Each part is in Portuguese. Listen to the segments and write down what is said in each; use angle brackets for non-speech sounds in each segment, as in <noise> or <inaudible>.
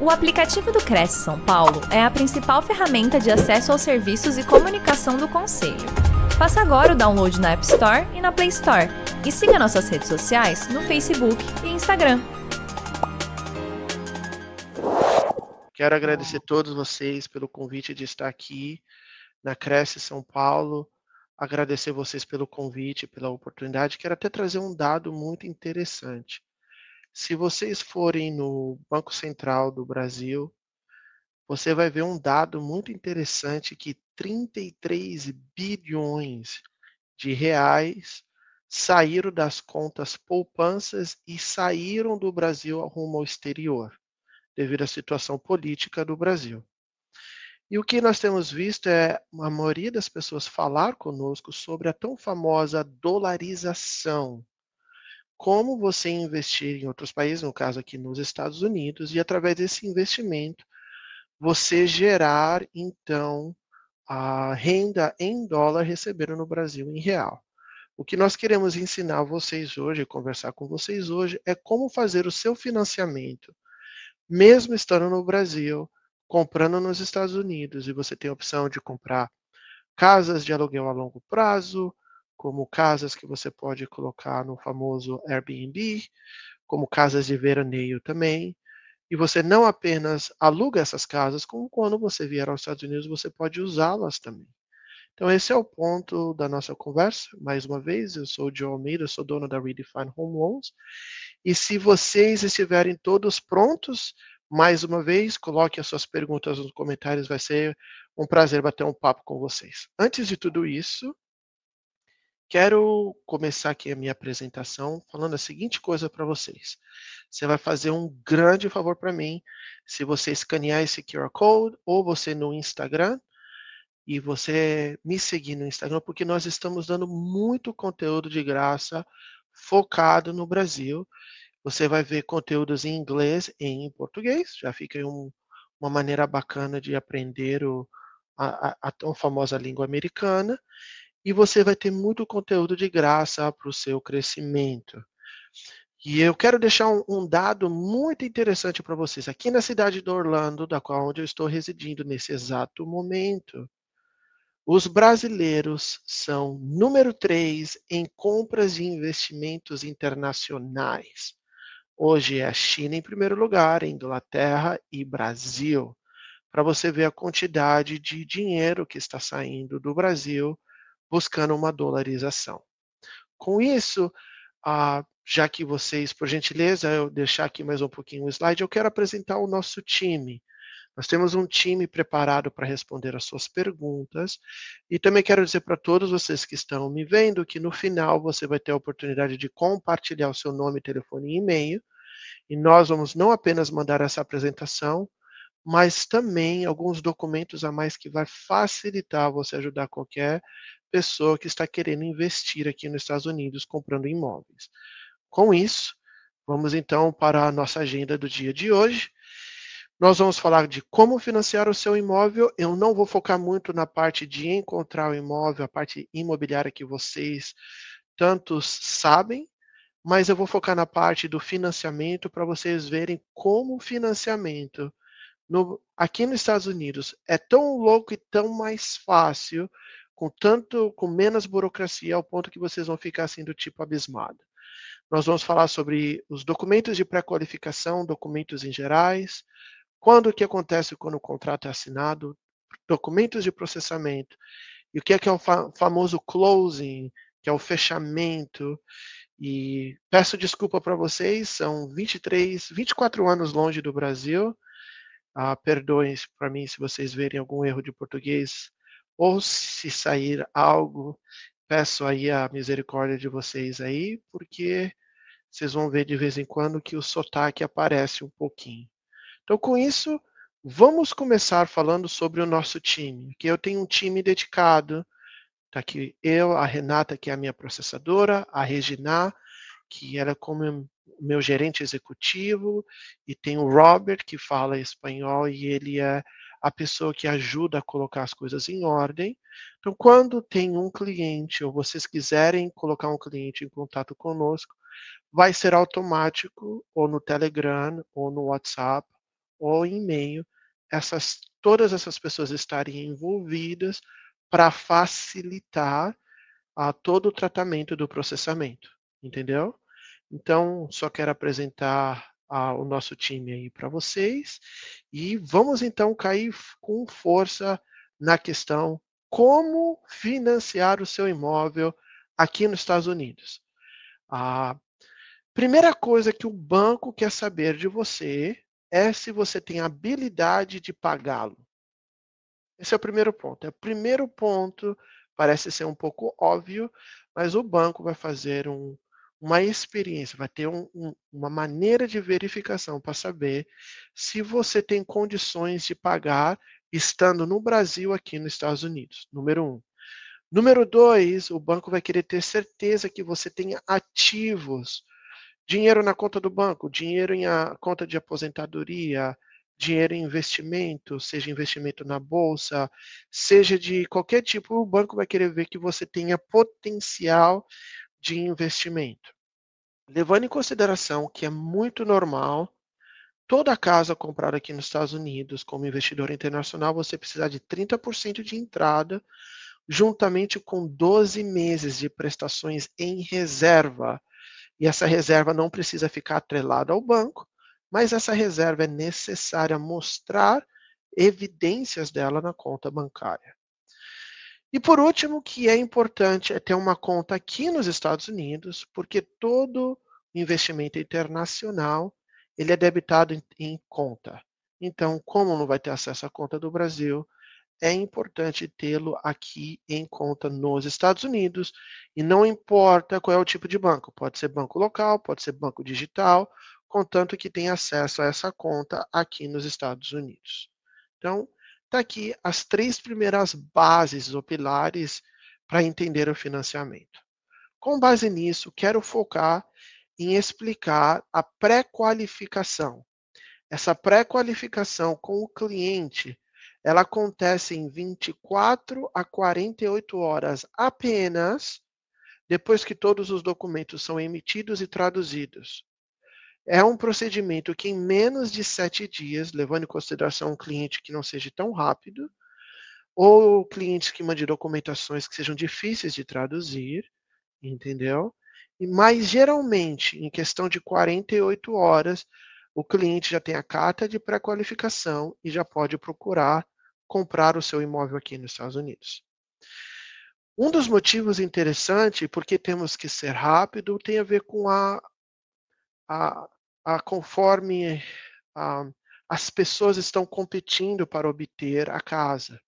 O aplicativo do Cresce São Paulo é a principal ferramenta de acesso aos serviços e comunicação do Conselho. Faça agora o download na App Store e na Play Store. E siga nossas redes sociais no Facebook e Instagram. Quero agradecer a todos vocês pelo convite de estar aqui na Cresce São Paulo. Agradecer vocês pelo convite, pela oportunidade. Quero até trazer um dado muito interessante. Se vocês forem no Banco Central do Brasil, você vai ver um dado muito interessante que 33 bilhões de reais saíram das contas poupanças e saíram do Brasil rumo ao exterior, devido à situação política do Brasil. E o que nós temos visto é a maioria das pessoas falar conosco sobre a tão famosa dolarização como você investir em outros países, no caso aqui nos Estados Unidos, e através desse investimento você gerar então a renda em dólar recebendo no Brasil em real. O que nós queremos ensinar vocês hoje, conversar com vocês hoje, é como fazer o seu financiamento, mesmo estando no Brasil, comprando nos Estados Unidos, e você tem a opção de comprar casas de aluguel a longo prazo, como casas que você pode colocar no famoso Airbnb, como casas de veraneio também. E você não apenas aluga essas casas, como quando você vier aos Estados Unidos, você pode usá-las também. Então, esse é o ponto da nossa conversa. Mais uma vez, eu sou o Joe Almeida, sou dono da Redefine Home Loans. E se vocês estiverem todos prontos, mais uma vez, coloque as suas perguntas nos comentários, vai ser um prazer bater um papo com vocês. Antes de tudo isso, Quero começar aqui a minha apresentação falando a seguinte coisa para vocês. Você vai fazer um grande favor para mim se você escanear esse QR Code ou você no Instagram e você me seguir no Instagram, porque nós estamos dando muito conteúdo de graça focado no Brasil. Você vai ver conteúdos em inglês e em português, já fica um, uma maneira bacana de aprender o, a, a, a tão famosa língua americana e você vai ter muito conteúdo de graça para o seu crescimento. E eu quero deixar um, um dado muito interessante para vocês. Aqui na cidade de Orlando, da qual onde eu estou residindo nesse exato momento, os brasileiros são número 3 em compras de investimentos internacionais. Hoje é a China em primeiro lugar, Inglaterra e Brasil. Para você ver a quantidade de dinheiro que está saindo do Brasil buscando uma dolarização. Com isso, ah, já que vocês, por gentileza, eu deixar aqui mais um pouquinho o slide, eu quero apresentar o nosso time. Nós temos um time preparado para responder as suas perguntas e também quero dizer para todos vocês que estão me vendo que no final você vai ter a oportunidade de compartilhar o seu nome, telefone e e-mail e nós vamos não apenas mandar essa apresentação, mas também alguns documentos a mais que vai facilitar você ajudar qualquer pessoa que está querendo investir aqui nos Estados Unidos comprando imóveis. Com isso, vamos então para a nossa agenda do dia de hoje. Nós vamos falar de como financiar o seu imóvel. Eu não vou focar muito na parte de encontrar o imóvel, a parte imobiliária que vocês tantos sabem, mas eu vou focar na parte do financiamento para vocês verem como o financiamento no, aqui nos Estados Unidos é tão louco e tão mais fácil com tanto, com menos burocracia, ao ponto que vocês vão ficar assim do tipo abismado. Nós vamos falar sobre os documentos de pré-qualificação, documentos em gerais, quando que acontece quando o contrato é assinado, documentos de processamento, e o que é que é o fa famoso closing, que é o fechamento. E peço desculpa para vocês, são 23, 24 anos longe do Brasil. Ah, perdoem para mim se vocês verem algum erro de português ou se sair algo, peço aí a misericórdia de vocês aí, porque vocês vão ver de vez em quando que o sotaque aparece um pouquinho. Então, com isso, vamos começar falando sobre o nosso time. Que eu tenho um time dedicado. Tá aqui eu, a Renata, que é a minha processadora, a Regina, que era como meu gerente executivo, e tem o Robert, que fala espanhol, e ele é a pessoa que ajuda a colocar as coisas em ordem. Então, quando tem um cliente ou vocês quiserem colocar um cliente em contato conosco, vai ser automático ou no Telegram ou no WhatsApp ou em meio essas todas essas pessoas estarem envolvidas para facilitar a todo o tratamento do processamento, entendeu? Então, só quero apresentar a, o nosso time aí para vocês e vamos então cair com força na questão como financiar o seu imóvel aqui nos Estados Unidos. A primeira coisa que o banco quer saber de você é se você tem habilidade de pagá-lo. Esse é o primeiro ponto. É o primeiro ponto Parece ser um pouco óbvio, mas o banco vai fazer um, uma experiência, vai ter um, um, uma maneira de verificação para saber se você tem condições de pagar estando no Brasil aqui nos Estados Unidos. Número um. Número dois, o banco vai querer ter certeza que você tenha ativos, dinheiro na conta do banco, dinheiro em a conta de aposentadoria, dinheiro em investimento, seja investimento na bolsa, seja de qualquer tipo, o banco vai querer ver que você tenha potencial de investimento. Levando em consideração que é muito normal toda casa comprada aqui nos Estados Unidos como investidor internacional, você precisar de 30% de entrada, juntamente com 12 meses de prestações em reserva. E essa reserva não precisa ficar atrelada ao banco, mas essa reserva é necessária mostrar evidências dela na conta bancária. E por último, que é importante é ter uma conta aqui nos Estados Unidos, porque todo investimento internacional ele é debitado em, em conta. Então, como não vai ter acesso à conta do Brasil, é importante tê-lo aqui em conta nos Estados Unidos e não importa qual é o tipo de banco, pode ser banco local, pode ser banco digital contanto que tenha acesso a essa conta aqui nos Estados Unidos. Então, está aqui as três primeiras bases ou pilares para entender o financiamento. Com base nisso, quero focar em explicar a pré-qualificação. Essa pré-qualificação com o cliente, ela acontece em 24 a 48 horas apenas depois que todos os documentos são emitidos e traduzidos. É um procedimento que, em menos de sete dias, levando em consideração um cliente que não seja tão rápido, ou clientes que mandem documentações que sejam difíceis de traduzir, entendeu? Mais geralmente, em questão de 48 horas, o cliente já tem a carta de pré-qualificação e já pode procurar comprar o seu imóvel aqui nos Estados Unidos. Um dos motivos interessantes, porque temos que ser rápido, tem a ver com a, a, ah, conforme ah, as pessoas estão competindo para obter a casa.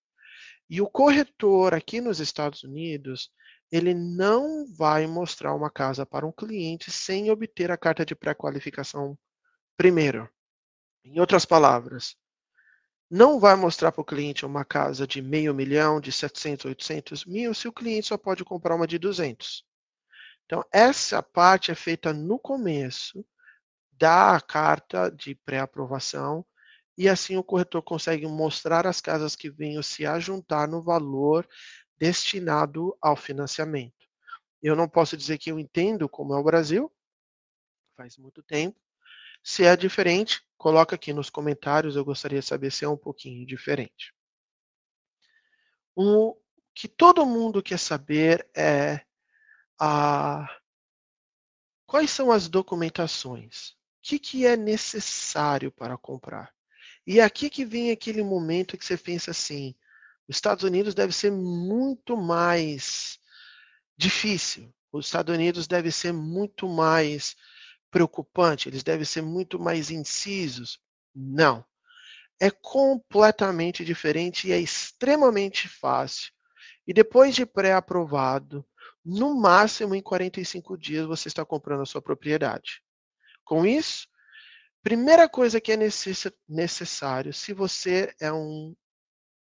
E o corretor aqui nos Estados Unidos, ele não vai mostrar uma casa para um cliente sem obter a carta de pré-qualificação primeiro. Em outras palavras, não vai mostrar para o cliente uma casa de meio milhão, de 700, 800 mil, se o cliente só pode comprar uma de 200. Então, essa parte é feita no começo dá a carta de pré-aprovação e assim o corretor consegue mostrar as casas que venham se ajuntar no valor destinado ao financiamento. Eu não posso dizer que eu entendo como é o Brasil, faz muito tempo. Se é diferente, coloca aqui nos comentários, eu gostaria de saber se é um pouquinho diferente. O que todo mundo quer saber é a, quais são as documentações que, que é necessário para comprar? E é aqui que vem aquele momento que você pensa assim: os Estados Unidos deve ser muito mais difícil, os Estados Unidos deve ser muito mais preocupante, eles devem ser muito mais incisos. Não. É completamente diferente e é extremamente fácil. E depois de pré-aprovado, no máximo em 45 dias você está comprando a sua propriedade. Com isso, primeira coisa que é necessário, se você é um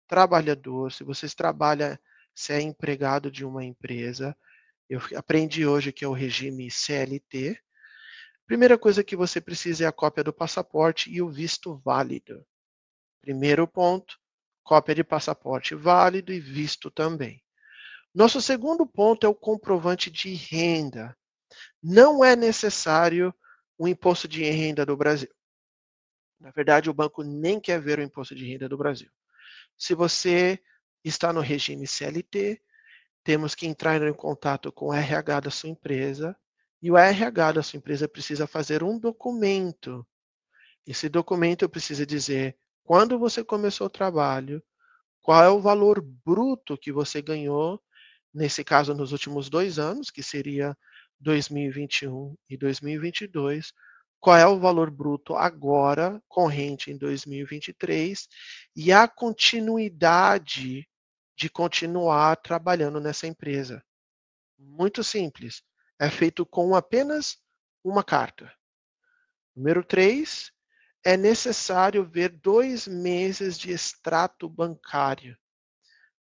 trabalhador, se você trabalha, se é empregado de uma empresa, eu aprendi hoje que é o regime CLT. Primeira coisa que você precisa é a cópia do passaporte e o visto válido. Primeiro ponto, cópia de passaporte válido e visto também. Nosso segundo ponto é o comprovante de renda. Não é necessário o imposto de renda do Brasil. Na verdade, o banco nem quer ver o imposto de renda do Brasil. Se você está no regime CLT, temos que entrar em contato com o RH da sua empresa e o RH da sua empresa precisa fazer um documento. Esse documento precisa dizer quando você começou o trabalho, qual é o valor bruto que você ganhou, nesse caso nos últimos dois anos, que seria 2021 e 2022, qual é o valor bruto agora, corrente em 2023, e a continuidade de continuar trabalhando nessa empresa. Muito simples. É feito com apenas uma carta. Número 3, é necessário ver dois meses de extrato bancário.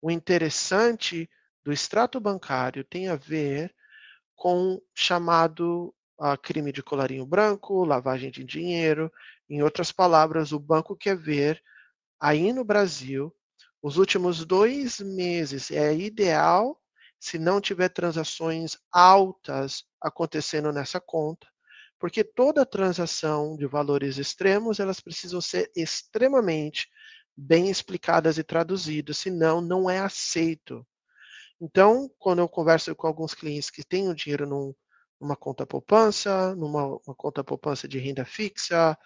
O interessante do extrato bancário tem a ver com chamado uh, crime de colarinho branco, lavagem de dinheiro. Em outras palavras, o banco quer ver aí no Brasil os últimos dois meses. É ideal se não tiver transações altas acontecendo nessa conta, porque toda transação de valores extremos elas precisam ser extremamente bem explicadas e traduzidas, senão não é aceito. Então, quando eu converso com alguns clientes que têm o dinheiro num, numa conta poupança, numa conta poupança de renda fixa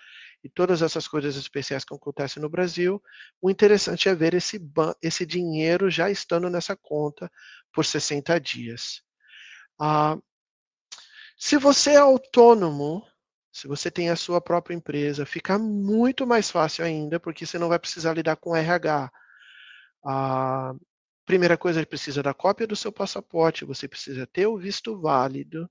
e todas essas coisas especiais que acontecem no Brasil, o interessante é ver esse, esse dinheiro já estando nessa conta por 60 dias. Ah, se você é autônomo, se você tem a sua própria empresa, fica muito mais fácil ainda, porque você não vai precisar lidar com RH. A primeira coisa, precisa da cópia do seu passaporte, você precisa ter o visto válido,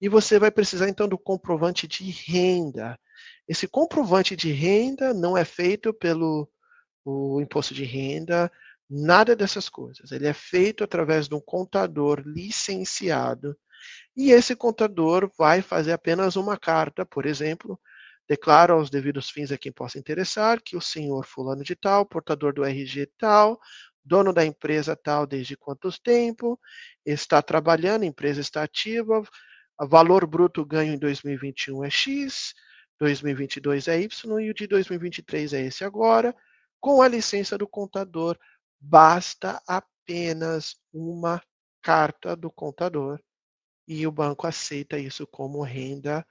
e você vai precisar então do comprovante de renda. Esse comprovante de renda não é feito pelo o imposto de renda, nada dessas coisas. Ele é feito através de um contador licenciado. E esse contador vai fazer apenas uma carta, por exemplo, declara aos devidos fins a quem possa interessar que o senhor fulano de tal, portador do RG tal, dono da empresa tal desde quantos tempo, está trabalhando, a empresa está ativa, valor bruto ganho em 2021 é X, 2022 é Y e o de 2023 é esse agora. Com a licença do contador, basta apenas uma carta do contador e o banco aceita isso como renda,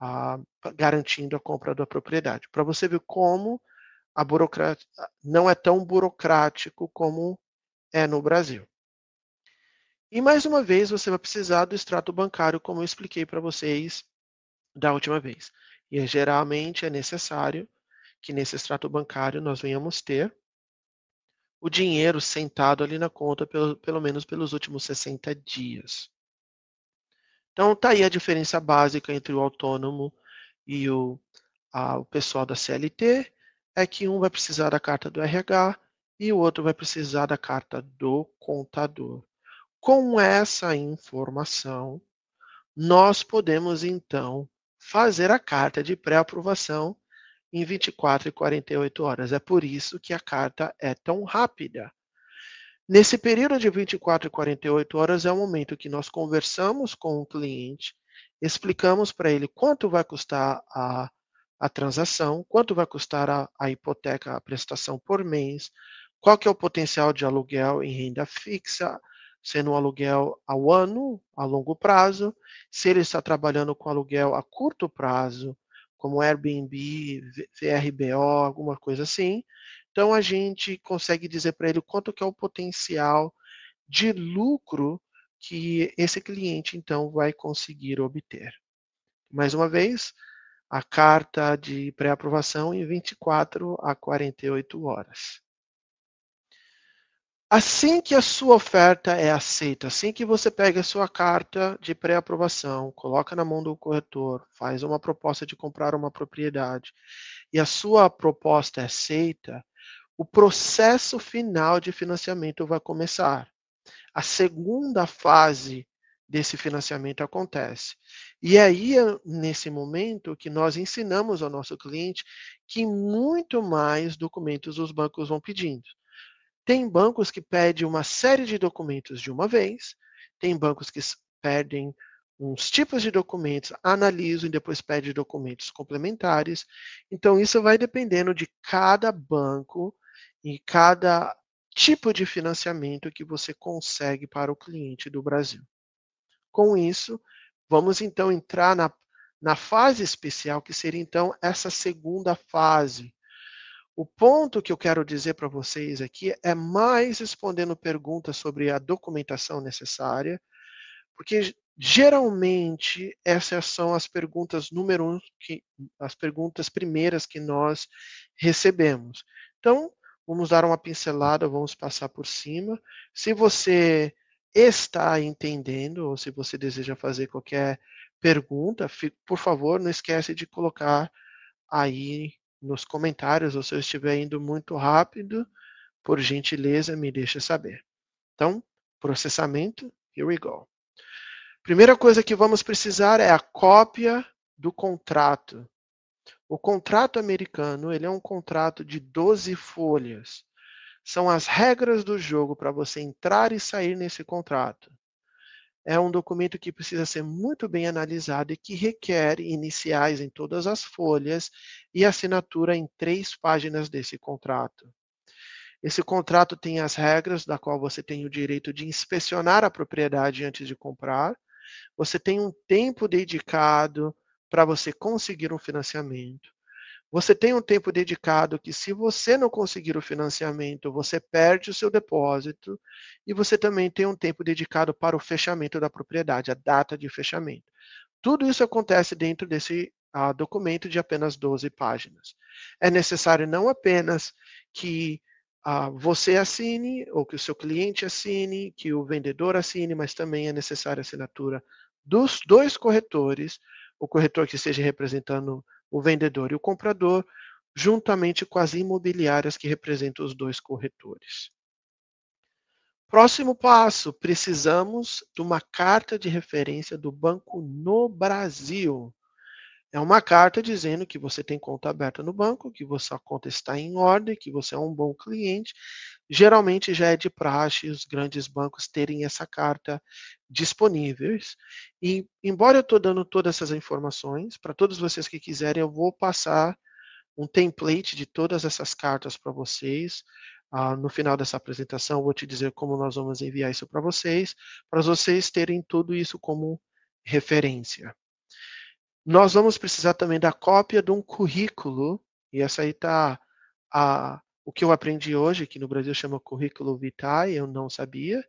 ah, garantindo a compra da propriedade. Para você ver como a burocracia não é tão burocrático como é no Brasil. E mais uma vez você vai precisar do extrato bancário, como eu expliquei para vocês da última vez. E é, geralmente é necessário que nesse extrato bancário nós venhamos ter o dinheiro sentado ali na conta pelo, pelo menos pelos últimos 60 dias. Então tá aí a diferença básica entre o autônomo e o, a, o pessoal da CLT, é que um vai precisar da carta do RH e o outro vai precisar da carta do contador. Com essa informação, nós podemos então fazer a carta de pré-aprovação em 24 e 48 horas. É por isso que a carta é tão rápida. Nesse período de 24 e 48 horas é o momento que nós conversamos com o cliente, explicamos para ele quanto vai custar a, a transação, quanto vai custar a, a hipoteca, a prestação por mês, qual que é o potencial de aluguel em renda fixa, sendo um aluguel ao ano, a longo prazo, se ele está trabalhando com aluguel a curto prazo, como Airbnb, VRBO, alguma coisa assim. Então a gente consegue dizer para ele quanto que é o potencial de lucro que esse cliente então vai conseguir obter. Mais uma vez, a carta de pré-aprovação em 24 a 48 horas. Assim que a sua oferta é aceita, assim que você pega a sua carta de pré-aprovação, coloca na mão do corretor, faz uma proposta de comprar uma propriedade e a sua proposta é aceita, o processo final de financiamento vai começar. A segunda fase desse financiamento acontece. E aí, é nesse momento, que nós ensinamos ao nosso cliente que muito mais documentos os bancos vão pedindo. Tem bancos que pedem uma série de documentos de uma vez, tem bancos que pedem uns tipos de documentos, analisam e depois pedem documentos complementares. Então, isso vai dependendo de cada banco e cada tipo de financiamento que você consegue para o cliente do Brasil. Com isso, vamos então entrar na, na fase especial, que seria então essa segunda fase. O ponto que eu quero dizer para vocês aqui é mais respondendo perguntas sobre a documentação necessária, porque geralmente essas são as perguntas número um, que, as perguntas primeiras que nós recebemos. Então, vamos dar uma pincelada, vamos passar por cima. Se você está entendendo, ou se você deseja fazer qualquer pergunta, por favor, não esquece de colocar aí nos comentários, ou se eu estiver indo muito rápido, por gentileza, me deixa saber. Então, processamento, here we go. Primeira coisa que vamos precisar é a cópia do contrato. O contrato americano, ele é um contrato de 12 folhas. São as regras do jogo para você entrar e sair nesse contrato. É um documento que precisa ser muito bem analisado e que requer iniciais em todas as folhas e assinatura em três páginas desse contrato. Esse contrato tem as regras da qual você tem o direito de inspecionar a propriedade antes de comprar, você tem um tempo dedicado para você conseguir um financiamento. Você tem um tempo dedicado que, se você não conseguir o financiamento, você perde o seu depósito. E você também tem um tempo dedicado para o fechamento da propriedade, a data de fechamento. Tudo isso acontece dentro desse uh, documento de apenas 12 páginas. É necessário não apenas que ah, você assine, ou que o seu cliente assine, que o vendedor assine, mas também é necessária a assinatura dos dois corretores, o corretor que esteja representando o vendedor e o comprador, juntamente com as imobiliárias que representam os dois corretores. Próximo passo, precisamos de uma carta de referência do banco no Brasil. É uma carta dizendo que você tem conta aberta no banco, que sua conta está em ordem, que você é um bom cliente. Geralmente já é de praxe os grandes bancos terem essa carta disponíveis. E, embora eu estou dando todas essas informações, para todos vocês que quiserem, eu vou passar um template de todas essas cartas para vocês. Ah, no final dessa apresentação, vou te dizer como nós vamos enviar isso para vocês, para vocês terem tudo isso como referência. Nós vamos precisar também da cópia de um currículo, e essa aí está o que eu aprendi hoje, que no Brasil chama currículo vitae, eu não sabia.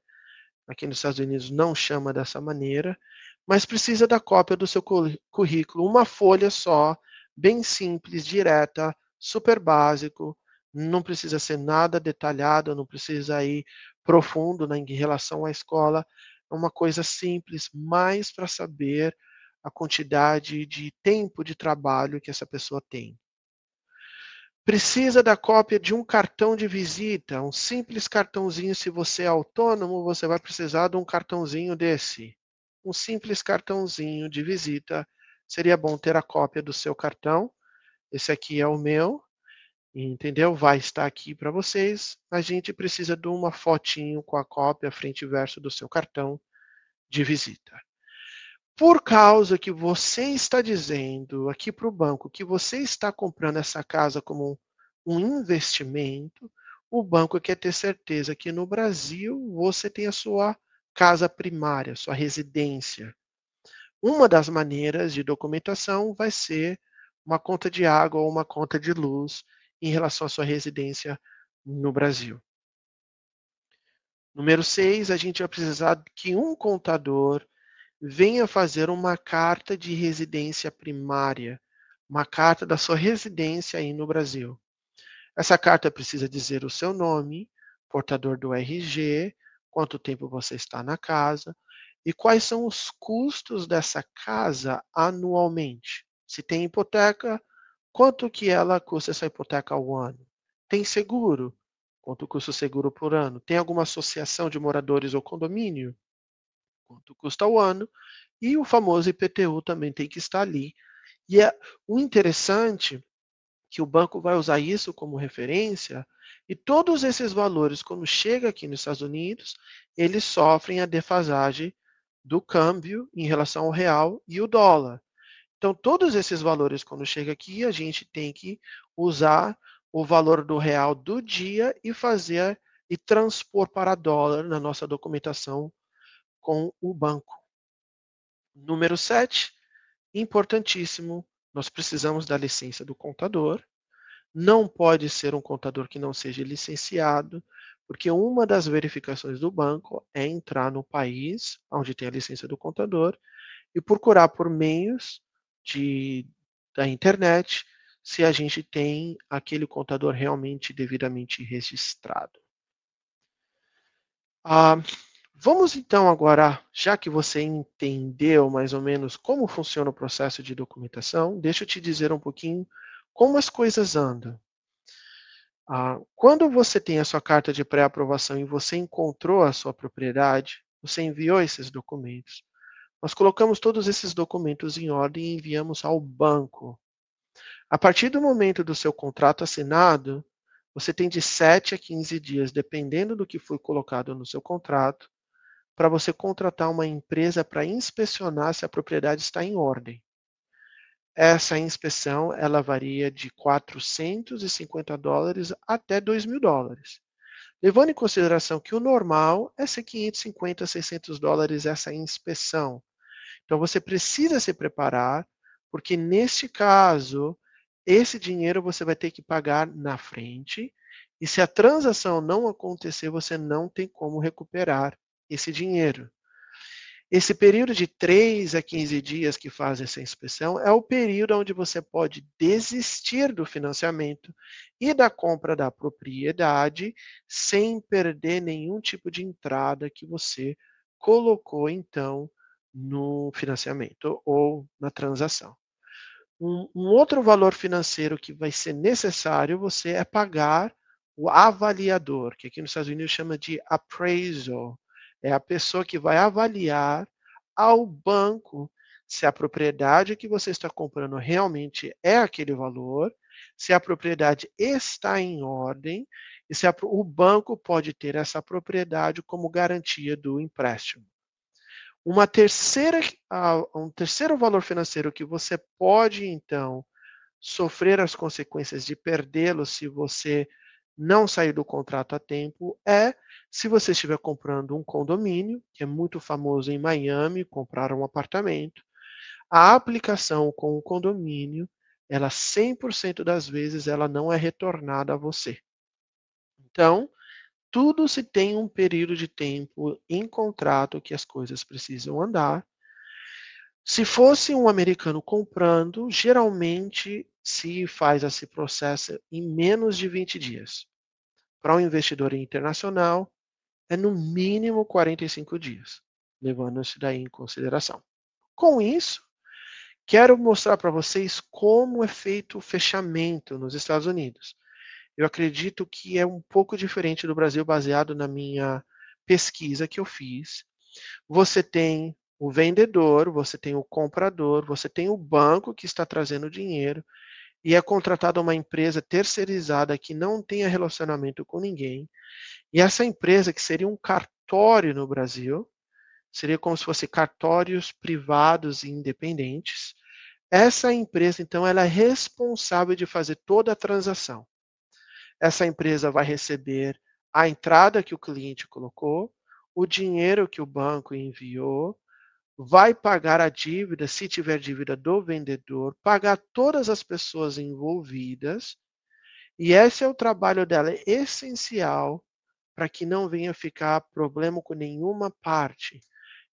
Aqui nos Estados Unidos não chama dessa maneira, mas precisa da cópia do seu currículo, uma folha só, bem simples, direta, super básico, não precisa ser nada detalhado, não precisa ir profundo né, em relação à escola, é uma coisa simples, mais para saber a quantidade de tempo de trabalho que essa pessoa tem. Precisa da cópia de um cartão de visita, um simples cartãozinho. Se você é autônomo, você vai precisar de um cartãozinho desse. Um simples cartãozinho de visita. Seria bom ter a cópia do seu cartão. Esse aqui é o meu, entendeu? Vai estar aqui para vocês. A gente precisa de uma fotinho com a cópia frente e verso do seu cartão de visita por causa que você está dizendo aqui para o banco que você está comprando essa casa como um investimento, o banco quer ter certeza que no Brasil você tem a sua casa primária, sua residência. Uma das maneiras de documentação vai ser uma conta de água ou uma conta de luz em relação à sua residência no Brasil. Número 6, a gente vai precisar que um contador venha fazer uma carta de residência primária, uma carta da sua residência aí no Brasil. Essa carta precisa dizer o seu nome, portador do RG, quanto tempo você está na casa e quais são os custos dessa casa anualmente. Se tem hipoteca, quanto que ela custa essa hipoteca ao ano? Tem seguro? Quanto custa o seguro por ano? Tem alguma associação de moradores ou condomínio? Quanto custa o ano, e o famoso IPTU também tem que estar ali. E é o interessante que o banco vai usar isso como referência, e todos esses valores, quando chega aqui nos Estados Unidos, eles sofrem a defasagem do câmbio em relação ao real e o dólar. Então, todos esses valores, quando chega aqui, a gente tem que usar o valor do real do dia e fazer e transpor para dólar na nossa documentação com o banco. Número 7, importantíssimo, nós precisamos da licença do contador. Não pode ser um contador que não seja licenciado, porque uma das verificações do banco é entrar no país onde tem a licença do contador e procurar por meios de, da internet se a gente tem aquele contador realmente devidamente registrado. Ah, vamos então agora, já que você entendeu mais ou menos como funciona o processo de documentação, deixa eu te dizer um pouquinho como as coisas andam. Ah, quando você tem a sua carta de pré-aprovação e você encontrou a sua propriedade, você enviou esses documentos. Nós colocamos todos esses documentos em ordem e enviamos ao banco. A partir do momento do seu contrato assinado, você tem de 7 a 15 dias, dependendo do que foi colocado no seu contrato, para você contratar uma empresa para inspecionar se a propriedade está em ordem. Essa inspeção ela varia de 450 dólares até 2 mil dólares. Levando em consideração que o normal é ser 550, 600 dólares essa inspeção. Então você precisa se preparar, porque neste caso esse dinheiro você vai ter que pagar na frente, e se a transação não acontecer, você não tem como recuperar esse dinheiro. Esse período de 3 a 15 dias que faz essa inspeção é o período onde você pode desistir do financiamento e da compra da propriedade sem perder nenhum tipo de entrada que você colocou então no financiamento ou na transação. Um, um, outro valor financeiro que vai ser necessário você é pagar o avaliador, que aqui nos Estados Unidos chama de appraisal. É a pessoa que vai avaliar ao banco se a propriedade que você está comprando realmente é aquele valor, se a propriedade está em ordem e se a, o banco pode ter essa propriedade como garantia do empréstimo. Uma terceira, um terceiro valor financeiro que você pode, então, sofrer as consequências de perdê-lo se você não sair do contrato a tempo é se você estiver comprando um condomínio, que é muito famoso em Miami, comprar um apartamento, a aplicação com o condomínio, ela 100% das vezes ela não é retornada a você. Então, tudo se tem um período de tempo em contrato que as coisas precisam andar. Se fosse um americano comprando, geralmente se faz esse processo em menos de 20 dias. Para um investidor internacional, é no mínimo 45 dias, levando isso daí em consideração. Com isso, quero mostrar para vocês como é feito o fechamento nos Estados Unidos eu acredito que é um pouco diferente do Brasil, baseado na minha pesquisa que eu fiz. Você tem o vendedor, você tem o comprador, você tem o banco que está trazendo dinheiro e é contratada uma empresa terceirizada que não tenha relacionamento com ninguém. E essa empresa, que seria um cartório no Brasil, seria como se fosse cartórios privados e independentes. Essa empresa, então, ela é responsável de fazer toda a transação essa empresa vai receber a entrada que o cliente colocou, o dinheiro que o banco enviou, vai pagar a dívida, se tiver dívida do vendedor, pagar todas as pessoas envolvidas. E esse é o trabalho dela é essencial para que não venha ficar problema com nenhuma parte.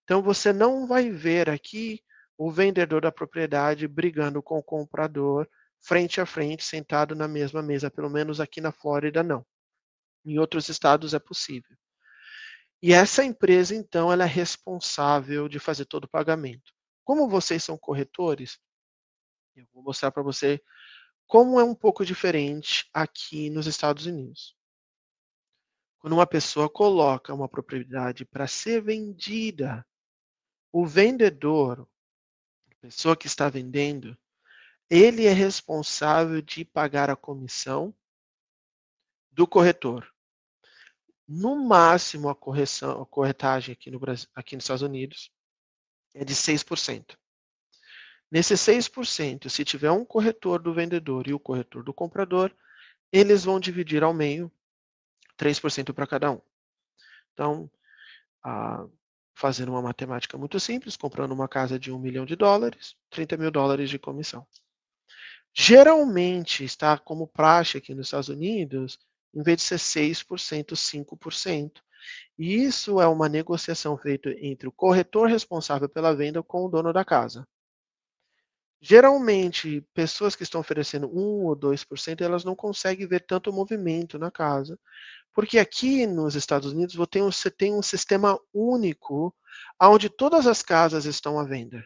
Então você não vai ver aqui o vendedor da propriedade brigando com o comprador frente a frente, sentado na mesma mesa, pelo menos aqui na Flórida não. Em outros estados é possível. E essa empresa, então, ela é responsável de fazer todo o pagamento. Como vocês são corretores, eu vou mostrar para você como é um pouco diferente aqui nos Estados Unidos. Quando uma pessoa coloca uma propriedade para ser vendida, o vendedor, a pessoa que está vendendo, ele é responsável de pagar a comissão do corretor. No máximo, a correção, a corretagem aqui no Brasil, aqui nos Estados Unidos, é de 6%. Nesse 6%, se tiver um corretor do vendedor e o corretor do comprador, eles vão dividir ao meio 3% para cada um. Então, ah, fazendo uma matemática muito simples, comprando uma casa de um milhão de dólares, 30 mil dólares de comissão. Geralmente está como praxe aqui nos Estados Unidos, em vez de ser 6%, 5%. E isso é uma negociação feita entre o corretor responsável pela venda com o dono da casa. Geralmente, pessoas que estão oferecendo 1 ou 2%, elas não conseguem ver tanto movimento na casa, porque aqui nos Estados Unidos você tem um sistema único onde todas as casas estão à venda.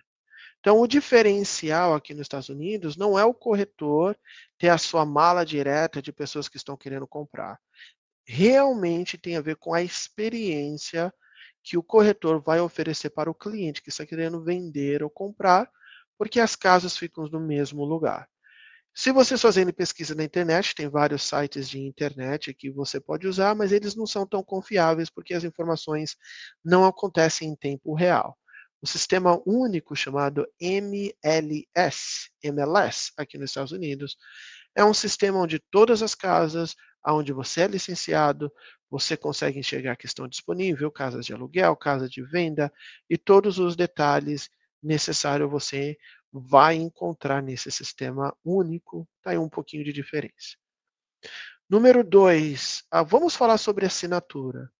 Então, o diferencial aqui nos Estados Unidos não é o corretor ter a sua mala direta de pessoas que estão querendo comprar. Realmente tem a ver com a experiência que o corretor vai oferecer para o cliente que está querendo vender ou comprar, porque as casas ficam no mesmo lugar. Se você fazendo pesquisa na internet, tem vários sites de internet que você pode usar, mas eles não são tão confiáveis porque as informações não acontecem em tempo real. O sistema único chamado MLS, MLS aqui nos Estados Unidos, é um sistema onde todas as casas, onde você é licenciado, você consegue enxergar que estão disponíveis, casas de aluguel, casa de venda e todos os detalhes necessários você vai encontrar nesse sistema único, está aí um pouquinho de diferença. Número dois, ah, vamos falar sobre assinatura.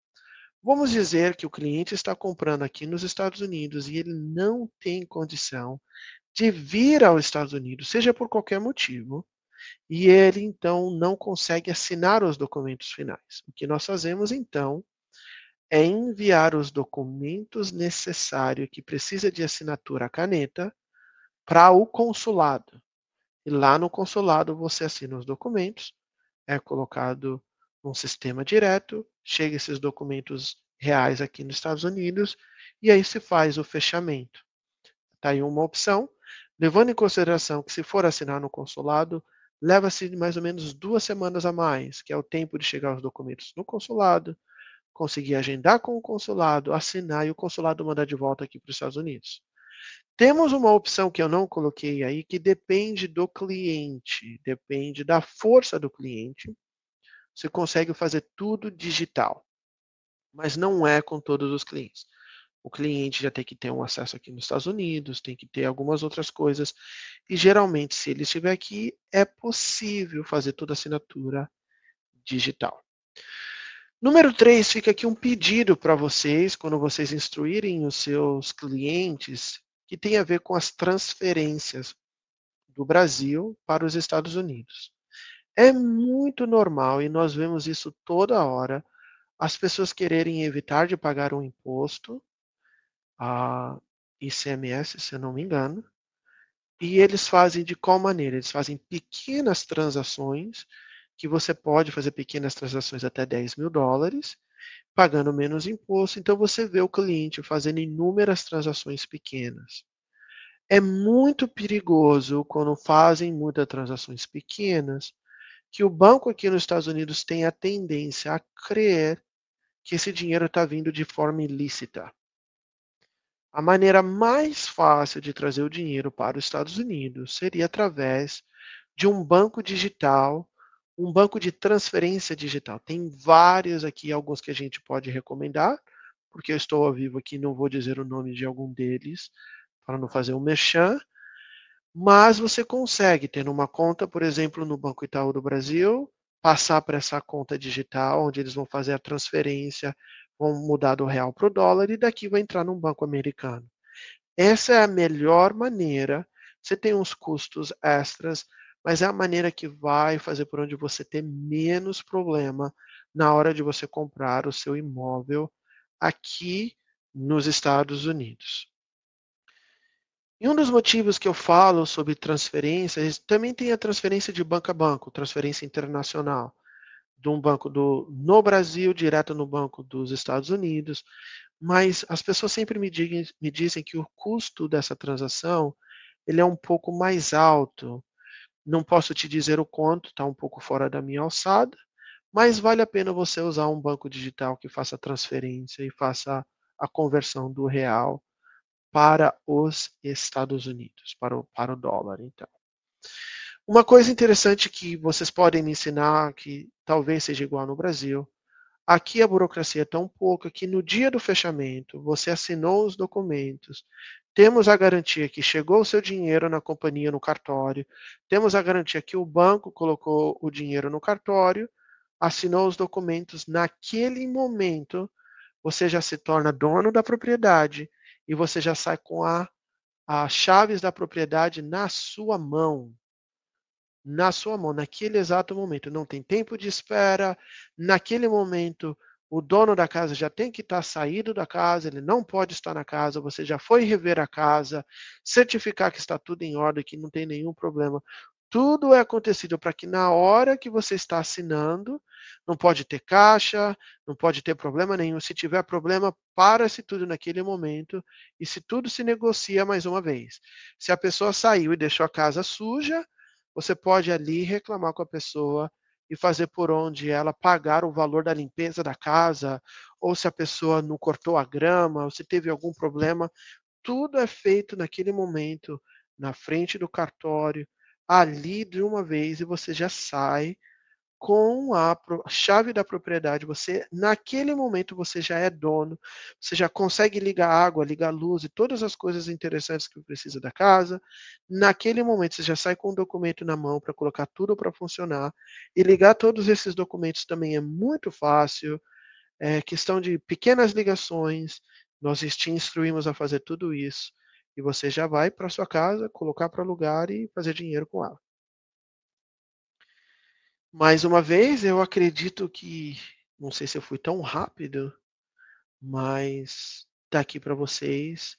Vamos dizer que o cliente está comprando aqui nos Estados Unidos e ele não tem condição de vir aos Estados Unidos, seja por qualquer motivo, e ele então não consegue assinar os documentos finais. O que nós fazemos então é enviar os documentos necessários que precisa de assinatura caneta para o consulado. E lá no consulado você assina os documentos, é colocado num sistema direto, chega esses documentos reais aqui nos Estados Unidos e aí se faz o fechamento. Está aí uma opção, levando em consideração que se for assinar no consulado, leva-se mais ou menos duas semanas a mais, que é o tempo de chegar os documentos no consulado, conseguir agendar com o consulado, assinar e o consulado mandar de volta aqui para os Estados Unidos. Temos uma opção que eu não coloquei aí, que depende do cliente, depende da força do cliente. Você consegue fazer tudo digital, mas não é com todos os clientes. O cliente já tem que ter um acesso aqui nos Estados Unidos, tem que ter algumas outras coisas. E geralmente, se ele estiver aqui, é possível fazer toda assinatura digital. Número 3, fica aqui um pedido para vocês, quando vocês instruírem os seus clientes que tem a ver com as transferências do Brasil para os Estados Unidos. É muito normal e nós vemos isso toda hora, as pessoas quererem evitar de pagar um imposto, a ICMS, se eu não me engano, e eles fazem de qual maneira? Eles fazem pequenas transações, que você pode fazer pequenas transações até 10 mil dólares, pagando menos imposto. Então você vê o cliente fazendo inúmeras transações pequenas. É muito perigoso quando fazem muitas transações pequenas, que o banco aqui nos Estados Unidos tem a tendência a crer que esse dinheiro está vindo de forma ilícita. A maneira mais fácil de trazer o dinheiro para os Estados Unidos seria através de um banco digital um banco de transferência digital. Tem vários aqui, alguns que a gente pode recomendar, porque eu estou ao vivo aqui, não vou dizer o nome de algum deles, para não fazer um merchan, mas você consegue ter uma conta, por exemplo, no Banco Itaú do Brasil, passar para essa conta digital, onde eles vão fazer a transferência, vão mudar do real para o dólar e daqui vai entrar num banco americano. Essa é a melhor maneira. Você tem uns custos extras, mas é a maneira que vai fazer por onde você ter menos problema na hora de você comprar o seu imóvel aqui nos Estados Unidos. E um dos motivos que eu falo sobre transferências, também tem a transferência de banco a banco, transferência internacional, de um banco do, no Brasil, direto no banco dos Estados Unidos, mas as pessoas sempre me, digam, me dizem que o custo dessa transação ele é um pouco mais alto. Não posso te dizer o quanto, está um pouco fora da minha alçada, mas vale a pena você usar um banco digital que faça transferência e faça a conversão do real para os Estados Unidos, para o, para o dólar, então. Uma coisa interessante que vocês podem me ensinar, que talvez seja igual no Brasil, aqui a burocracia é tão pouca que no dia do fechamento, você assinou os documentos, temos a garantia que chegou o seu dinheiro na companhia no cartório, temos a garantia que o banco colocou o dinheiro no cartório, assinou os documentos, naquele momento você já se torna dono da propriedade e você já sai com a, as chaves da propriedade na sua mão. Na sua mão, naquele exato momento. Não tem tempo de espera. Naquele momento, o dono da casa já tem que estar saído da casa, ele não pode estar na casa, você já foi rever a casa, certificar que está tudo em ordem, que não tem nenhum problema. Tudo é acontecido para que na hora que você está assinando, não pode ter caixa, não pode ter problema nenhum. Se tiver problema, para-se tudo naquele momento e se tudo se negocia mais uma vez. Se a pessoa saiu e deixou a casa suja, você pode ali reclamar com a pessoa e fazer por onde ela pagar o valor da limpeza da casa, ou se a pessoa não cortou a grama, ou se teve algum problema, tudo é feito naquele momento, na frente do cartório, ali de uma vez e você já sai com a chave da propriedade. Você, naquele momento, você já é dono, você já consegue ligar água, ligar luz e todas as coisas interessantes que precisa da casa. Naquele momento, você já sai com o documento na mão para colocar tudo para funcionar. E ligar todos esses documentos também é muito fácil. É questão de pequenas ligações. Nós te instruímos a fazer tudo isso e você já vai para sua casa, colocar para alugar e fazer dinheiro com ela. Mais uma vez, eu acredito que, não sei se eu fui tão rápido, mas tá aqui para vocês.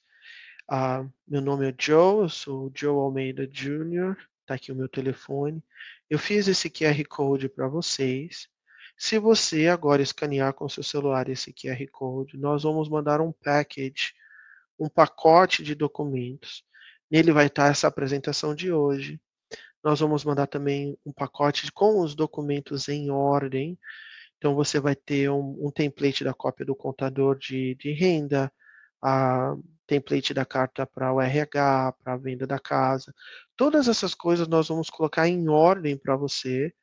Ah, meu nome é Joe, eu sou Joe Almeida Jr., tá aqui o meu telefone. Eu fiz esse QR Code para vocês. Se você agora escanear com seu celular esse QR Code, nós vamos mandar um package um pacote de documentos. Nele vai estar essa apresentação de hoje. Nós vamos mandar também um pacote com os documentos em ordem. Então, você vai ter um, um template da cópia do contador de, de renda, a template da carta para o RH, para a venda da casa. Todas essas coisas nós vamos colocar em ordem para você,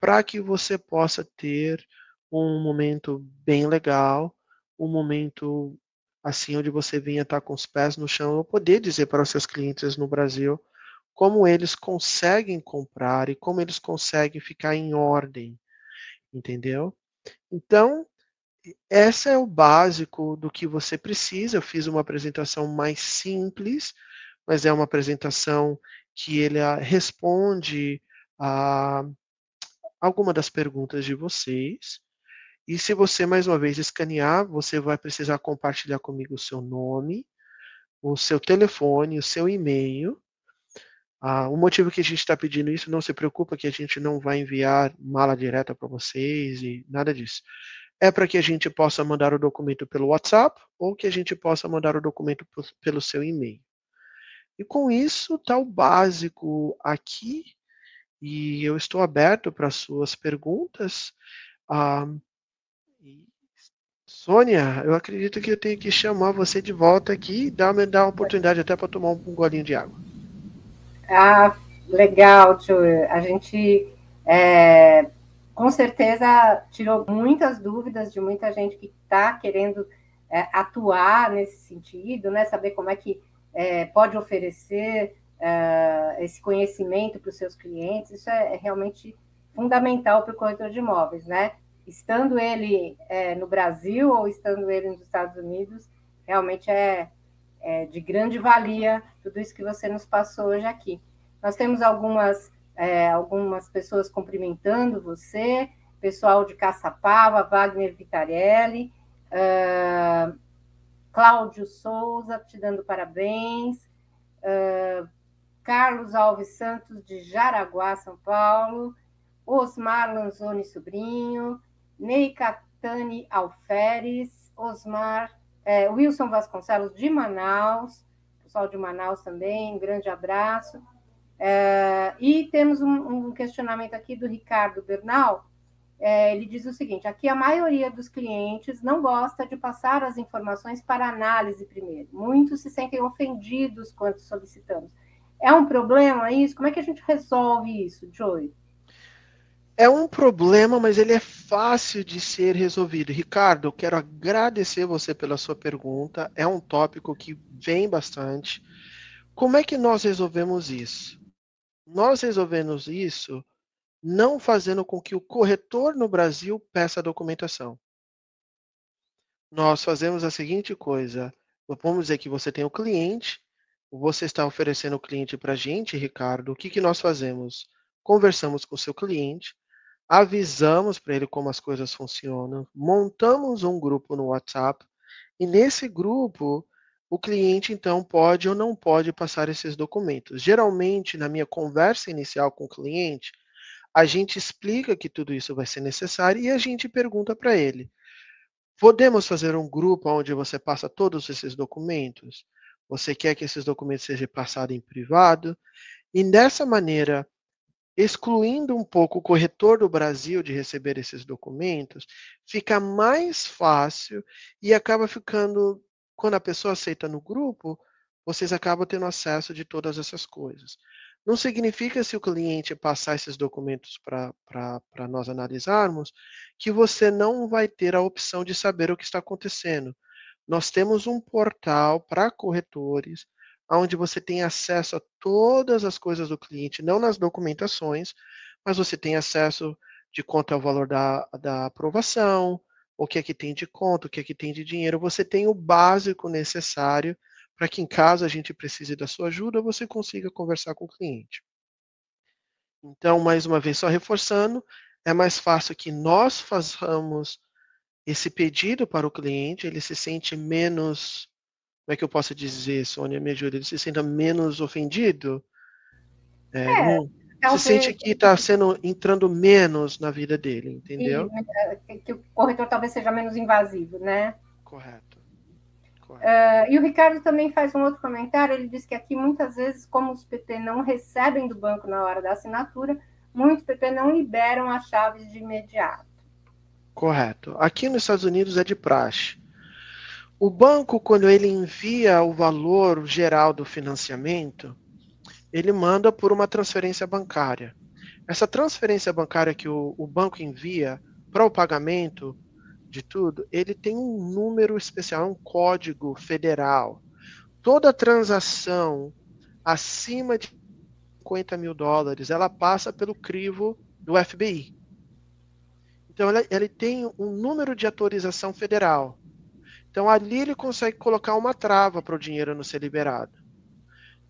para que você possa ter um momento bem legal, um momento assim onde você vinha estar com os pés no chão, eu poder dizer para os seus clientes no Brasil como eles conseguem comprar e como eles conseguem ficar em ordem, entendeu? Então, essa é o básico do que você precisa. Eu fiz uma apresentação mais simples, mas é uma apresentação que ele ah, responde a alguma das perguntas de vocês. E se você, mais uma vez, escanear, você vai precisar compartilhar comigo o seu nome, o seu telefone, o seu e-mail. Ah, o motivo que a gente está pedindo isso, não se preocupa que a gente não vai enviar mala direta para vocês e nada disso. É para que a gente possa mandar o documento pelo WhatsApp ou que a gente possa mandar o documento pelo seu e-mail. E com isso está o básico aqui. E eu estou aberto para suas perguntas. Ah, Sônia, eu acredito que eu tenho que chamar você de volta aqui e dar, dar uma oportunidade até para tomar um golinho de água. Ah, legal, tio. A gente é, com certeza tirou muitas dúvidas de muita gente que está querendo é, atuar nesse sentido, né? Saber como é que é, pode oferecer é, esse conhecimento para os seus clientes. Isso é, é realmente fundamental para o corretor de imóveis, né? Estando ele é, no Brasil ou estando ele nos Estados Unidos, realmente é, é, de grande valia tudo isso que você nos passou hoje aqui. Nós temos algumas, é, algumas pessoas cumprimentando você, pessoal de Caçapava, Wagner Vitarelli, uh, Cláudio Souza, te dando parabéns, uh, Carlos Alves Santos, de Jaraguá, São Paulo, Osmar Lanzoni Sobrinho, Ney Catani Alferes, Osmar, é, Wilson Vasconcelos de Manaus, pessoal de Manaus também, um grande abraço. É, e temos um, um, questionamento aqui do Ricardo Bernal, é, ele diz o seguinte: aqui a maioria dos clientes não gosta de passar as informações para análise primeiro. Muitos se sentem ofendidos quando solicitamos. É um problema isso? Como é que a gente resolve isso, Joey? É um problema, mas ele é fácil de ser resolvido. Ricardo, eu quero agradecer você pela sua pergunta. É um tópico que vem bastante. Como é que nós resolvemos isso? Nós resolvemos isso não fazendo com que o corretor no Brasil peça a documentação. Nós fazemos a seguinte coisa: vamos dizer que você tem o um cliente, você está oferecendo o cliente para a gente, Ricardo. O que, que nós fazemos? Conversamos com o seu cliente, avisamos para ele como as coisas funcionam, montamos um grupo no WhatsApp e nesse grupo o cliente então pode ou não pode passar esses documentos. Geralmente, na minha conversa inicial com o cliente, a gente explica que tudo isso vai ser necessário e a gente pergunta para ele: podemos fazer um grupo onde você passa todos esses documentos? Você quer que esses documentos sejam passados em privado? E dessa maneira, excluindo um pouco o corretor do Brasil de receber esses documentos, fica mais fácil e acaba ficando, quando a pessoa aceita no grupo, vocês acabam tendo acesso de todas essas coisas. Não significa, se o cliente passar esses documentos para nós analisarmos, que você não vai ter a opção de saber o que está acontecendo. Nós temos um portal para corretores, onde você tem acesso a todas as coisas do cliente, não nas documentações, mas você tem acesso de quanto é o valor da, da aprovação, o que é que tem de conta, o que é que tem de dinheiro. Você tem o básico necessário para que em caso a gente precise da sua ajuda, você consiga conversar com o cliente. Então, mais uma vez, só reforçando, é mais fácil que nós façamos esse pedido para o cliente, ele se sente menos, como é que eu posso dizer, Sônia, me ajuda, ele se sente menos ofendido, é, é, não, se sente que está sendo entrando menos na vida dele, entendeu? E, que o corretor talvez seja menos invasivo, né? Correto. Uh, e o Ricardo também faz um outro comentário. Ele diz que aqui muitas vezes, como os PP não recebem do banco na hora da assinatura, muitos PP não liberam as chaves de imediato. Correto. Aqui nos Estados Unidos é de praxe. O banco, quando ele envia o valor geral do financiamento, ele manda por uma transferência bancária. Essa transferência bancária que o, o banco envia para o pagamento de tudo, ele tem um número especial, um código federal. Toda transação acima de 50 mil dólares, ela passa pelo crivo do FBI. Então, ele, ele tem um número de autorização federal. Então, ali ele consegue colocar uma trava para o dinheiro não ser liberado.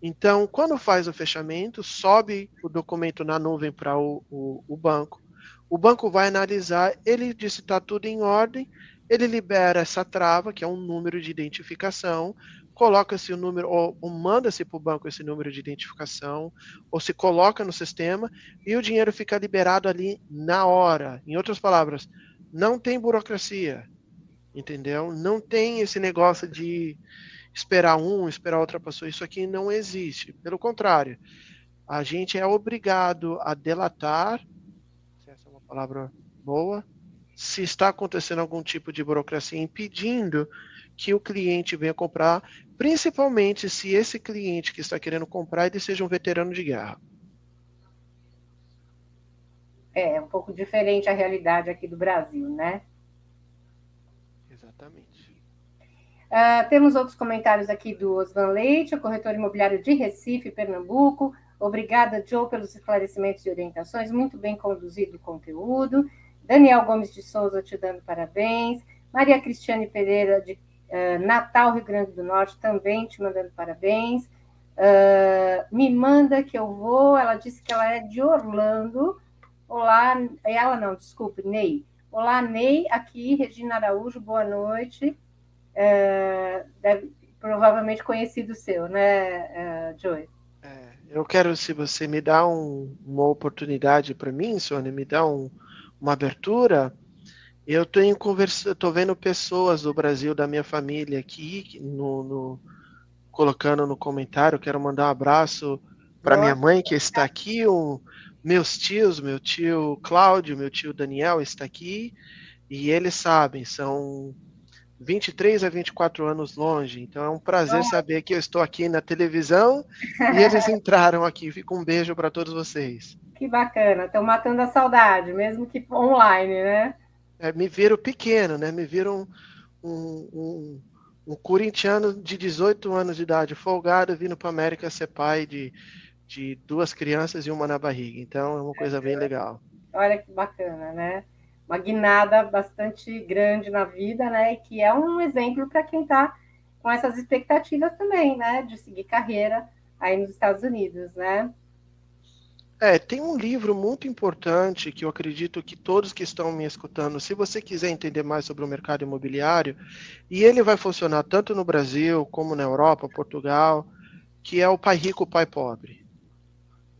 Então, quando faz o fechamento, sobe o documento na nuvem para o, o, o banco. O banco vai analisar, ele diz se está tudo em ordem, ele libera essa trava, que é um número de identificação, coloca-se o número, ou, ou manda-se para o banco esse número de identificação, ou se coloca no sistema, e o dinheiro fica liberado ali na hora. Em outras palavras, não tem burocracia, entendeu? Não tem esse negócio de esperar um, esperar outra pessoa. Isso aqui não existe. Pelo contrário, a gente é obrigado a delatar palavra boa, se está acontecendo algum tipo de burocracia impedindo que o cliente venha comprar, principalmente se esse cliente que está querendo comprar ele seja um veterano de guerra. É, é um pouco diferente a realidade aqui do Brasil, né? Exatamente. Uh, temos outros comentários aqui do Osvan Leite, o corretor imobiliário de Recife, Pernambuco. Obrigada, Joe, pelos esclarecimentos e orientações. Muito bem conduzido o conteúdo. Daniel Gomes de Souza te dando parabéns. Maria Cristiane Pereira, de uh, Natal, Rio Grande do Norte, também te mandando parabéns. Uh, me manda que eu vou. Ela disse que ela é de Orlando. Olá, ela não, desculpe, Ney. Olá, Ney, aqui, Regina Araújo, boa noite. Uh, deve, provavelmente conhecido seu, né, uh, Joey? Eu quero, se você me dá um, uma oportunidade para mim, Sônia, me dá um, uma abertura. Eu tenho conversa, estou vendo pessoas do Brasil, da minha família aqui, no, no colocando no comentário. Quero mandar um abraço para minha mãe que está aqui, um, Meus tios, meu tio Cláudio, meu tio Daniel está aqui e eles sabem, são 23 a 24 anos longe, então é um prazer saber que eu estou aqui na televisão e eles <laughs> entraram aqui. Fica um beijo para todos vocês. Que bacana, estão matando a saudade, mesmo que online, né? É, me viram pequeno, né? Me viram um, um, um corintiano de 18 anos de idade, folgado, vindo para a América ser pai de, de duas crianças e uma na barriga. Então é uma coisa bem legal. Olha que bacana, né? Uma guinada bastante grande na vida, né? E que é um exemplo para quem está com essas expectativas também, né? De seguir carreira aí nos Estados Unidos, né? É, tem um livro muito importante que eu acredito que todos que estão me escutando, se você quiser entender mais sobre o mercado imobiliário, e ele vai funcionar tanto no Brasil como na Europa, Portugal, que é o Pai Rico, Pai Pobre.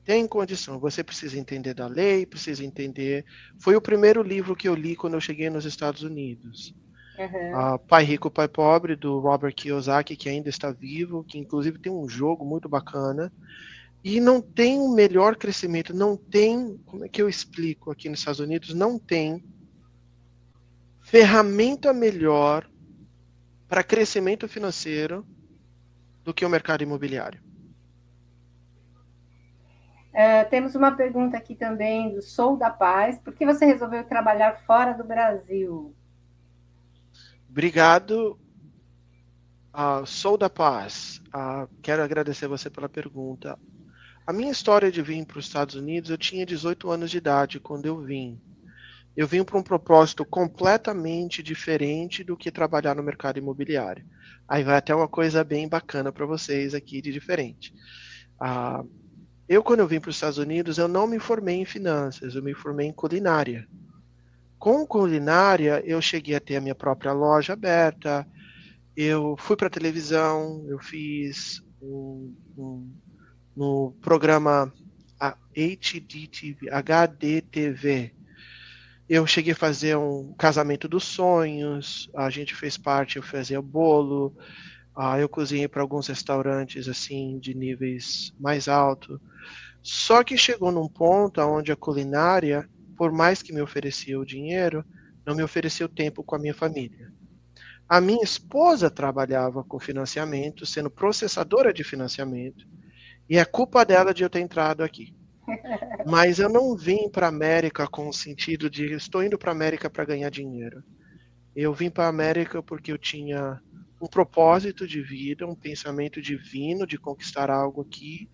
Tem condição, você precisa entender da lei, precisa entender. Foi o primeiro livro que eu li quando eu cheguei nos Estados Unidos. Uhum. Uh, Pai Rico, Pai Pobre, do Robert Kiyosaki, que ainda está vivo, que inclusive tem um jogo muito bacana. E não tem um melhor crescimento, não tem, como é que eu explico aqui nos Estados Unidos, não tem ferramenta melhor para crescimento financeiro do que o mercado imobiliário. É, temos uma pergunta aqui também do Sou da Paz. Por que você resolveu trabalhar fora do Brasil? Obrigado. Uh, Sou da Paz. Uh, quero agradecer você pela pergunta. A minha história de vir para os Estados Unidos, eu tinha 18 anos de idade quando eu vim. Eu vim para um propósito completamente diferente do que trabalhar no mercado imobiliário. Aí vai até uma coisa bem bacana para vocês aqui de diferente. Ah, eu, quando eu vim para os Estados Unidos, eu não me formei em finanças, eu me formei em culinária. Com culinária, eu cheguei a ter a minha própria loja aberta, eu fui para televisão, eu fiz um, um no programa HDTV, HDTV. Eu cheguei a fazer um casamento dos sonhos, a gente fez parte, eu fazia bolo, uh, eu cozinhei para alguns restaurantes assim de níveis mais altos. Só que chegou num ponto onde a culinária, por mais que me oferecia o dinheiro, não me ofereceu tempo com a minha família. A minha esposa trabalhava com financiamento, sendo processadora de financiamento, e é culpa dela de eu ter entrado aqui. <laughs> Mas eu não vim para a América com o sentido de estou indo para a América para ganhar dinheiro. Eu vim para a América porque eu tinha um propósito de vida, um pensamento divino de conquistar algo aqui.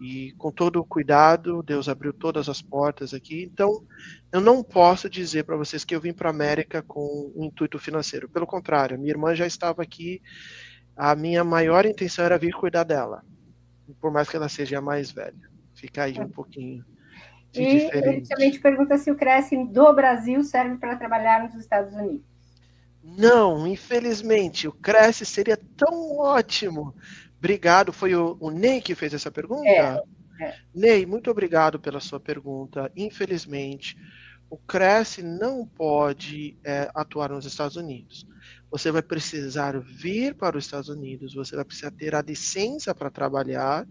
E com todo o cuidado, Deus abriu todas as portas aqui. Então, eu não posso dizer para vocês que eu vim para a América com um intuito financeiro. Pelo contrário, minha irmã já estava aqui. A minha maior intenção era vir cuidar dela por mais que ela seja a mais velha. Fica aí um pouquinho de e diferente. ele também te pergunta se o Cresce do Brasil serve para trabalhar nos Estados Unidos. Não, infelizmente, o Cresce seria tão ótimo. Obrigado, foi o, o Ney que fez essa pergunta? É, é. Ney, muito obrigado pela sua pergunta. Infelizmente, o Cresce não pode é, atuar nos Estados Unidos você vai precisar vir para os Estados Unidos, você vai precisar ter a licença para trabalhar,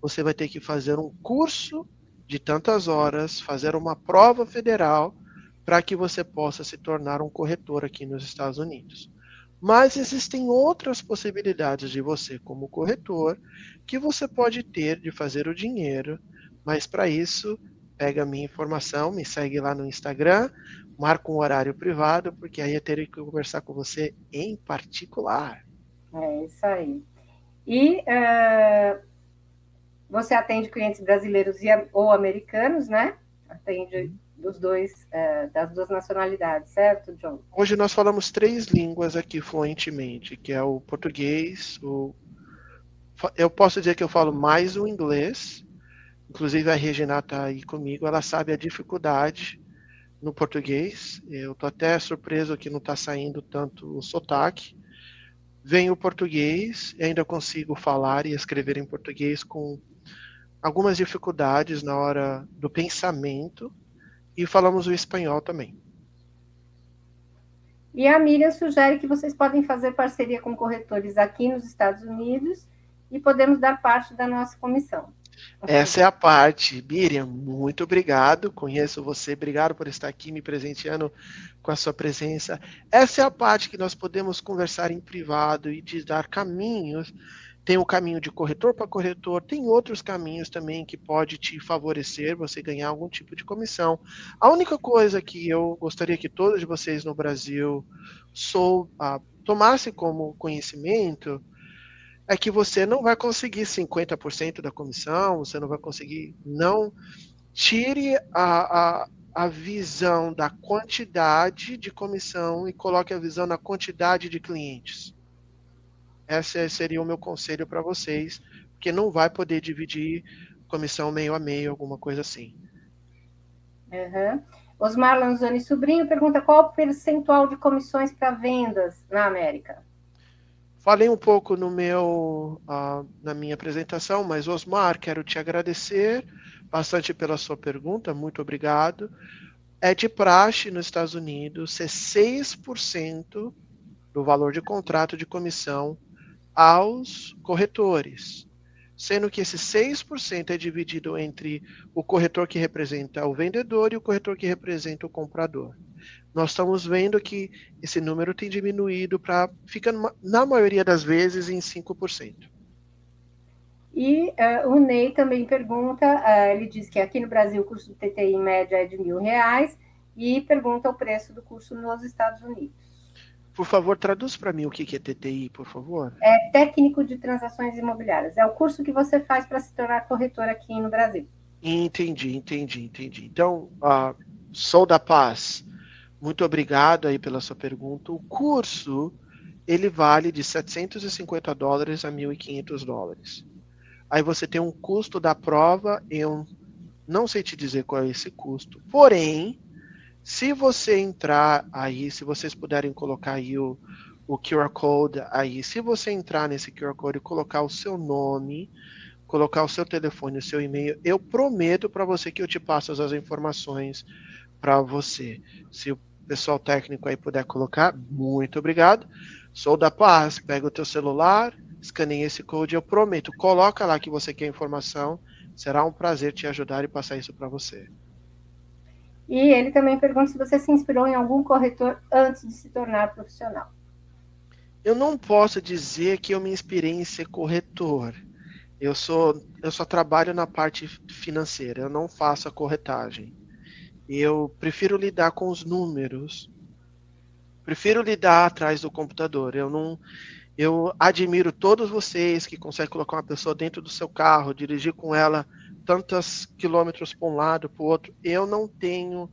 você vai ter que fazer um curso de tantas horas, fazer uma prova federal para que você possa se tornar um corretor aqui nos Estados Unidos. Mas existem outras possibilidades de você, como corretor, que você pode ter de fazer o dinheiro, mas para isso, pega a minha informação, me segue lá no Instagram, marca um horário privado, porque aí eu teria que conversar com você em particular. É isso aí. E uh, você atende clientes brasileiros e, ou americanos, né? Atende dos dois, uh, das duas nacionalidades, certo, John? Hoje nós falamos três línguas aqui fluentemente, que é o português, o eu posso dizer que eu falo mais o inglês, inclusive a Regina está aí comigo, ela sabe a dificuldade no português. Eu tô até surpreso que não está saindo tanto o sotaque. Vem o português ainda consigo falar e escrever em português com algumas dificuldades na hora do pensamento e falamos o espanhol também. E a Miriam sugere que vocês podem fazer parceria com corretores aqui nos Estados Unidos e podemos dar parte da nossa comissão. Essa é a parte. Miriam, muito obrigado. Conheço você. Obrigado por estar aqui me presenteando com a sua presença. Essa é a parte que nós podemos conversar em privado e te dar caminhos. Tem o caminho de corretor para corretor, tem outros caminhos também que pode te favorecer você ganhar algum tipo de comissão. A única coisa que eu gostaria que todos vocês no Brasil sou, ah, tomassem como conhecimento é que você não vai conseguir 50% da comissão, você não vai conseguir. Não tire a, a, a visão da quantidade de comissão e coloque a visão na quantidade de clientes. Esse seria o meu conselho para vocês, porque não vai poder dividir comissão meio a meio, alguma coisa assim. Uhum. Osmar Lanzoni Sobrinho pergunta qual o percentual de comissões para vendas na América? Falei um pouco no meu, uh, na minha apresentação, mas Osmar, quero te agradecer bastante pela sua pergunta, muito obrigado. É de praxe nos Estados Unidos ser 6% do valor de contrato de comissão aos corretores, sendo que esse 6% é dividido entre o corretor que representa o vendedor e o corretor que representa o comprador nós estamos vendo que esse número tem diminuído para fica na maioria das vezes em 5%. E uh, o Ney também pergunta, uh, ele diz que aqui no Brasil o curso do TTI em média é de mil reais e pergunta o preço do curso nos Estados Unidos. Por favor, traduz para mim o que é TTI, por favor. É técnico de transações imobiliárias. É o curso que você faz para se tornar corretor aqui no Brasil. Entendi, entendi, entendi. Então, uh, sou da paz muito obrigado aí pela sua pergunta. O curso ele vale de 750 dólares a 1.500 dólares. Aí você tem um custo da prova, eu não sei te dizer qual é esse custo. Porém, se você entrar aí, se vocês puderem colocar aí o, o QR Code aí, se você entrar nesse QR Code e colocar o seu nome, colocar o seu telefone, o seu e-mail, eu prometo para você que eu te passo as informações para você. Se o pessoal técnico aí puder colocar, muito obrigado. Sou da Paz, pega o teu celular, escaneia esse code, eu prometo, coloca lá que você quer informação, será um prazer te ajudar e passar isso para você. E ele também pergunta se você se inspirou em algum corretor antes de se tornar profissional. Eu não posso dizer que eu me inspirei em ser corretor. Eu sou, eu só trabalho na parte financeira, eu não faço a corretagem. Eu prefiro lidar com os números. Prefiro lidar atrás do computador. Eu não eu admiro todos vocês que conseguem colocar uma pessoa dentro do seu carro, dirigir com ela tantos quilômetros para um lado, para o outro. Eu não tenho,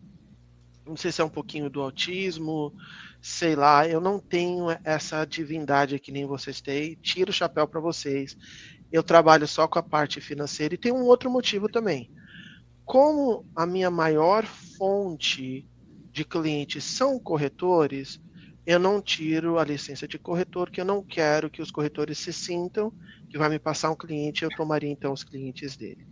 não sei se é um pouquinho do autismo, sei lá, eu não tenho essa divindade que nem vocês têm. Tiro o chapéu para vocês. Eu trabalho só com a parte financeira e tem um outro motivo também como a minha maior fonte de clientes são corretores, eu não tiro a licença de corretor, que eu não quero que os corretores se sintam que vai me passar um cliente, eu tomaria então os clientes dele.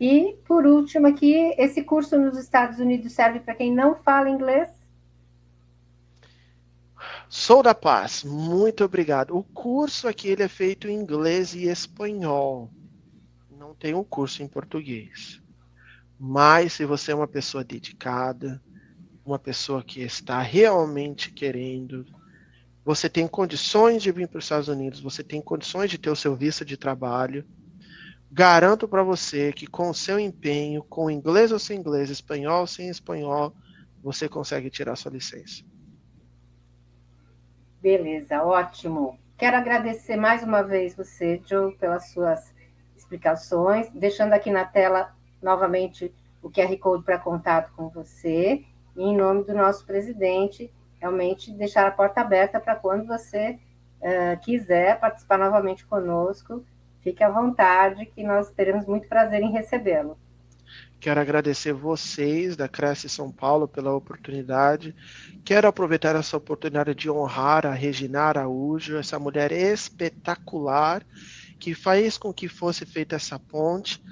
E, por último, aqui, esse curso nos Estados Unidos serve para quem não fala inglês? Sou da paz, muito obrigado. O curso aqui ele é feito em inglês e espanhol não tem um curso em português. Mas se você é uma pessoa dedicada, uma pessoa que está realmente querendo, você tem condições de vir para os Estados Unidos, você tem condições de ter o seu visto de trabalho, garanto para você que com o seu empenho, com inglês ou sem inglês, espanhol ou sem espanhol, você consegue tirar sua licença. Beleza, ótimo. Quero agradecer mais uma vez você, Joe, pelas suas explicações, deixando aqui na tela novamente o QR Code para contato com você, e em nome do nosso presidente, realmente deixar a porta aberta para quando você uh, quiser participar novamente conosco, fique à vontade, que nós teremos muito prazer em recebê-lo. Quero agradecer vocês da Cresce São Paulo pela oportunidade. Quero aproveitar essa oportunidade de honrar a Regina Araújo, essa mulher espetacular que fez com que fosse feita essa ponte.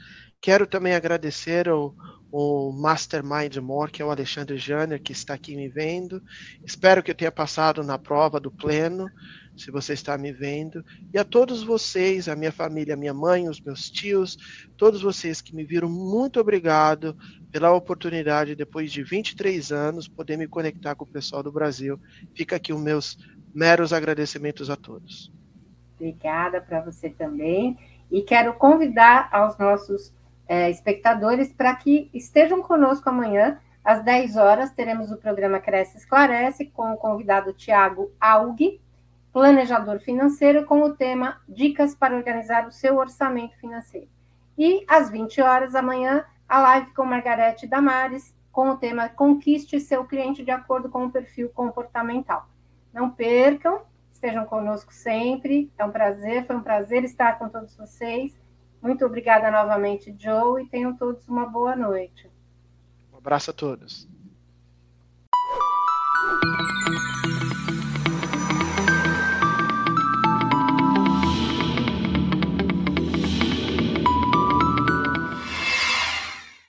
Quero também agradecer ao, o Mastermind More, que é o Alexandre Janer, que está aqui me vendo. Espero que eu tenha passado na prova do pleno. Se você está me vendo, e a todos vocês, a minha família, a minha mãe, os meus tios, todos vocês que me viram, muito obrigado pela oportunidade, depois de 23 anos, poder me conectar com o pessoal do Brasil. Fica aqui os meus meros agradecimentos a todos. Obrigada para você também. E quero convidar aos nossos é, espectadores para que estejam conosco amanhã, às 10 horas, teremos o programa Cresce Esclarece, com o convidado Tiago Aug, planejador financeiro, com o tema Dicas para organizar o seu orçamento financeiro. E às 20 horas amanhã, a live com Margarete Damares, com o tema Conquiste seu cliente de acordo com o perfil comportamental. Não percam, estejam conosco sempre. É um prazer, foi um prazer estar com todos vocês. Muito obrigada novamente, Joe, e tenham todos uma boa noite. Um abraço a todos.